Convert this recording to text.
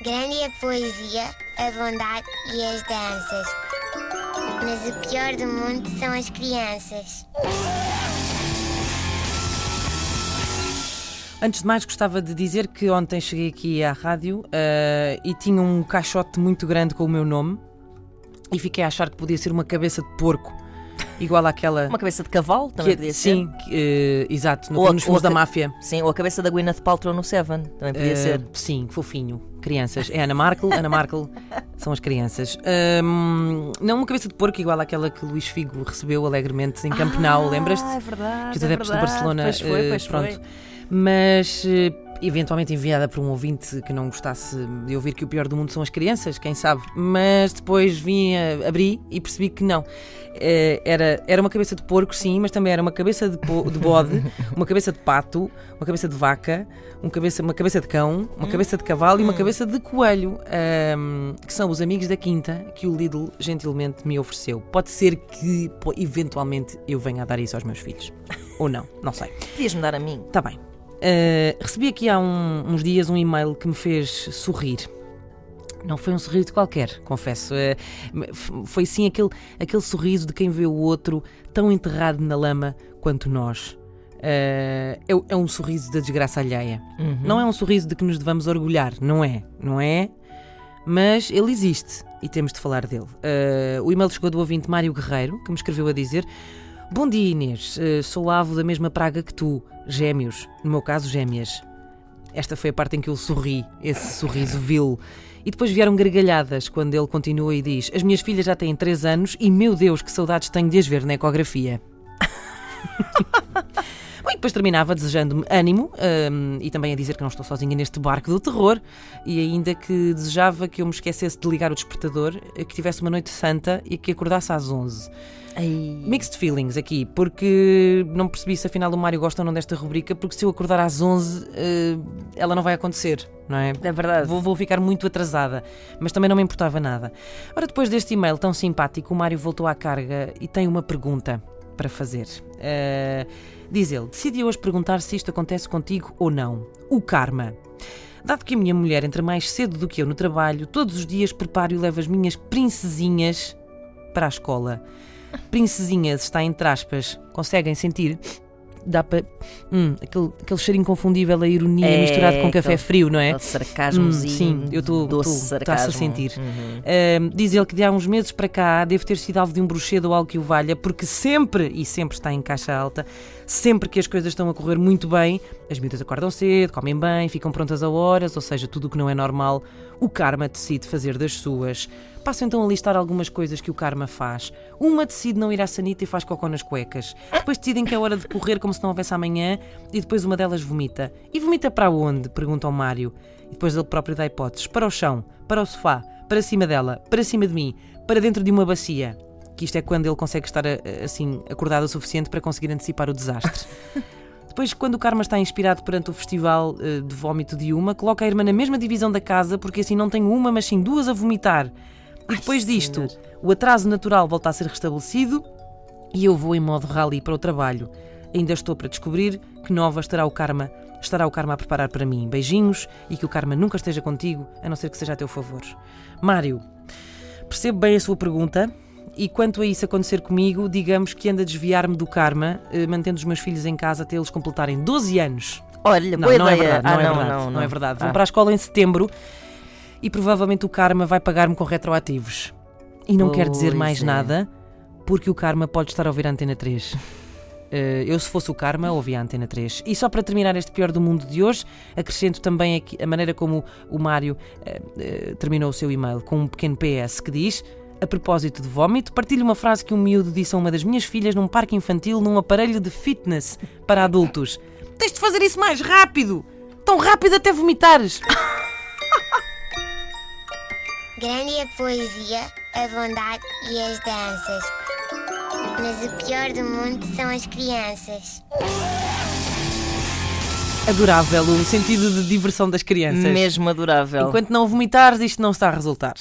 Grande é a poesia, a bondade e as danças. Mas o pior do mundo são as crianças. Antes de mais, gostava de dizer que ontem cheguei aqui à rádio eh, e tinha um caixote muito grande com o meu nome e fiquei a achar que podia ser uma cabeça de porco, igual àquela. Uma cabeça de cavalo também que, podia ser. sim, eh, exato, no, Ou nos filmes da máfia. Sim, ou a cabeça da Gwyneth Paltrow no Seven. Também podia Eh, ser. Sim, fofinho. Crianças. É Ana Markel, Ana Markel são as crianças. Ahm, não uma cabeça de porco igual àquela que Luís Figo recebeu alegremente em Camp Nou, lembras-te? Ah, é verdade. que os é adeptos do verdade. Barcelona. Pois foi, eh, pois pronto. foi. Mas eventualmente enviada por um ouvinte que não gostasse de ouvir que o pior do mundo são as crianças, quem sabe. Mas depois vim a abri e percebi que não. Eh, Era, era uma cabeça de porco, sim, mas também era uma cabeça de, po- de bode, uma cabeça de pato, uma cabeça de vaca, um cabeça, uma cabeça de cão, uma cabeça de cavalo e uma cabeça de coelho, ahm, que são os amigos da quinta que o Lidl gentilmente me ofereceu. Pode ser que eventualmente eu venha a dar isso aos meus filhos. Ou não, não sei. Podias-me dar a mim. Está bem. Uh, recebi aqui há um- uns dias um e-mail que me fez sorrir. Não foi um sorriso qualquer, confesso. Uh, foi sim aquele, aquele sorriso de quem vê o outro tão enterrado na lama quanto nós. Uh, é, é um sorriso da desgraça alheia. Uhum. Não é um sorriso de que nos devamos orgulhar, não é? Não é? Mas ele existe e temos de falar dele. O e-mail chegou do ouvinte Mário Guerreiro, que me escreveu a dizer: Bom dia, Inês. Uh, sou avo da mesma praga que tu, gêmeos. No meu caso, gêmeas. Esta foi a parte em que eu sorri, esse sorriso vil. E depois vieram gargalhadas quando ele continua e diz: As minhas filhas já têm 3 anos e, meu Deus, que saudades tenho de as ver na ecografia. Bom, e depois terminava desejando-me ânimo hum, e também a dizer que não estou sozinha neste barco do terror e ainda que desejava que eu me esquecesse de ligar o despertador, eh, que tivesse uma noite santa e que acordasse às 11. Ai. Mixed feelings aqui, porque não percebi se afinal o Mário gosta ou não desta rubrica, porque se eu acordar às 11 eh, ela não vai acontecer, não é? É verdade. Vou, vou ficar muito atrasada, mas também não me importava nada. Ora, depois deste e-mail tão simpático, o Mário voltou à carga e tem uma pergunta para fazer. Eh, diz ele: decidi hoje perguntar se isto acontece contigo ou não. O karma. Dado que a minha mulher entra mais cedo do que eu no trabalho, todos os dias preparo e levo as minhas princesinhas para a escola. Princesinhas está entre aspas. Conseguem sentir? Dá para. Hum, aquele, aquele cheiro inconfundível, a ironia É, misturado com café frio, não é? Aquele sarcasmozinho. Hum, sim, eu estou- a sentir. Uhum. Ahm, diz ele que de há uns meses para cá deve ter sido alvo de um bruxedo ou algo que o valha, porque sempre, e sempre está em caixa alta, sempre que as coisas estão a correr muito bem, as miúdas acordam cedo, comem bem, ficam prontas a horas, ou seja, tudo o que não é normal, o karma decide fazer das suas. Passo então a listar algumas coisas que o karma faz. Uma decide não ir à sanita e faz cocó nas cuecas. Depois decidem que é hora de correr como se não houvesse amanhã e depois uma delas vomita. E vomita para onde? Pergunta ao Mário. E depois ele próprio dá hipóteses. Para o chão, para o sofá, para cima dela, para cima de mim, para dentro de uma bacia. Que isto é quando ele consegue estar a- assim acordado o suficiente para conseguir antecipar o desastre. Depois, quando o Karma está inspirado perante o festival eh, de vómito de uma, coloca a irmã na mesma divisão da casa, porque assim não tem uma, mas sim duas a vomitar. E depois disto, o atraso natural volta a ser restabelecido e eu vou em modo rally para o trabalho. Ainda estou para descobrir que nova estará o Karma, estará o Karma a preparar para mim. Beijinhos e que o Karma nunca esteja contigo, a não ser que seja a teu favor. Mário, percebo bem a sua pergunta. E quanto a isso acontecer comigo, digamos que ando a desviar-me do karma, eh, mantendo os meus filhos em casa até eles completarem 12 anos. Olha, Não, boa não é ideia. verdade, não, ah, é não, verdade, não, não é verdade. Vão Ah. para a escola em setembro e provavelmente o karma vai pagar-me com retroativos. E não quer dizer Pois mais é. nada, porque o karma pode estar a ouvir a Antena 3. Eh, eu, se fosse o karma, ouvia a Antena 3. E só para terminar este pior do mundo de hoje, acrescento também aqui a maneira como o Mário eh, eh, terminou o seu e-mail, com um pequeno PS que diz. A propósito de vómito, partilho uma frase que um miúdo disse a uma das minhas filhas num parque infantil num aparelho de fitness para adultos. Tens de fazer isso mais rápido! Tão rápido até vomitares! Grande a poesia, a bondade e as danças. Mas o pior do mundo são as crianças. Adorável o sentido de diversão das crianças. Mesmo adorável. Enquanto não vomitares, isto não está a resultar.